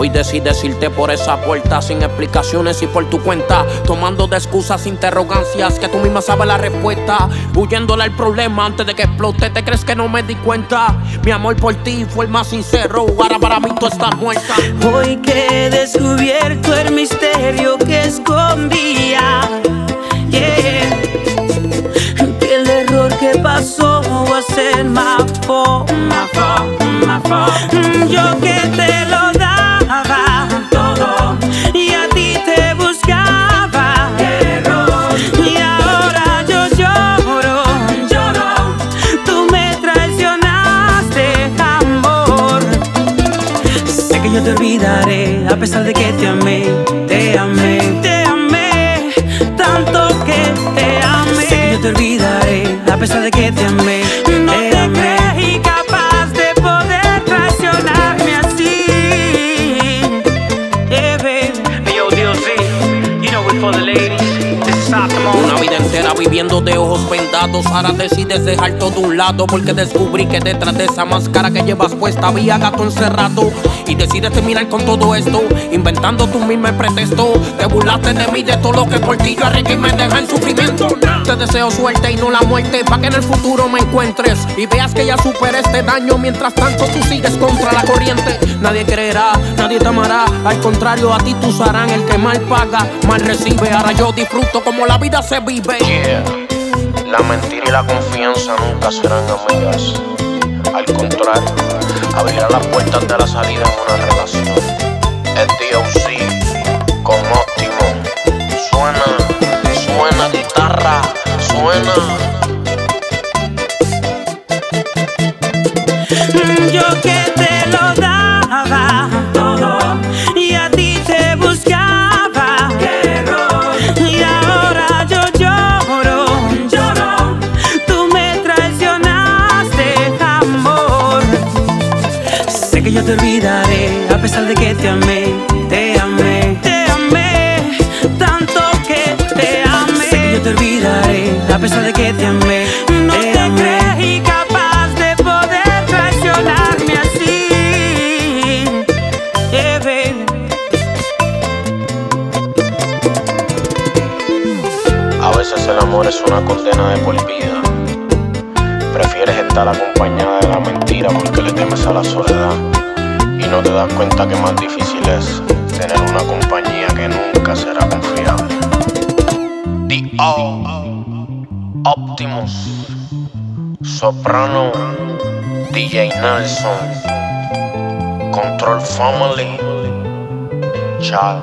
Hoy decides irte por esa puerta sin explicaciones y por tu cuenta, tomando de excusas, interrogancias que tú misma sabes la respuesta, huyéndole al problema antes de que explote. ¿Te crees que no me di cuenta? Mi amor por ti fue el más sincero. Ahora para mí tú estás muerta. Hoy que he descubierto el misterio Sé que yo te olvidaré a pesar de que te amé, te amé, te amé, tanto que te amé. Sé que yo te olvidaré a pesar de que te amé, no te, creí capaz de poder traicionarme así. Eh, baby. Yo, DLZ, you know we for the. Viviendo de ojos vendados. Ahora decides dejar todo un lado porque descubrí que detrás de esa máscara que llevas puesta había gato encerrado. Y decides terminar con todo esto, inventando tú mismo el pretexto. Te burlaste de mí, de todo lo que por ti yo arreglé y me deja en sufrimiento. Te deseo suerte y no la muerte, para que en el futuro me encuentres y veas que ya superé este daño. Mientras tanto tú sigues contra la corriente. Nadie creerá, nadie te amará. Al contrario, a ti tú usarán el que mal paga, mal recibe. Ahora yo disfruto como la vida se vive. La mentira y la confianza nunca serán amigas. Al contrario, abrirá las puertas de la salida en una relación. Es DOC con óptimo. Suena, suena guitarra, suena. Yo que te te olvidaré a pesar de que te amé, te amé, te amé, tanto que te amé. Sé que yo te olvidaré a pesar de que te amé. No te creí capaz de poder traicionarme así. Yeah, baby. A veces el amor es una condena de por vida. Prefieres estar acompañada de la mentira porque le temes a la soledad. Te das cuenta que más difícil es tener una compañía que nunca será confiable. D.O. Optimus. Soprano. DJ Nelson. Control Family. Chao.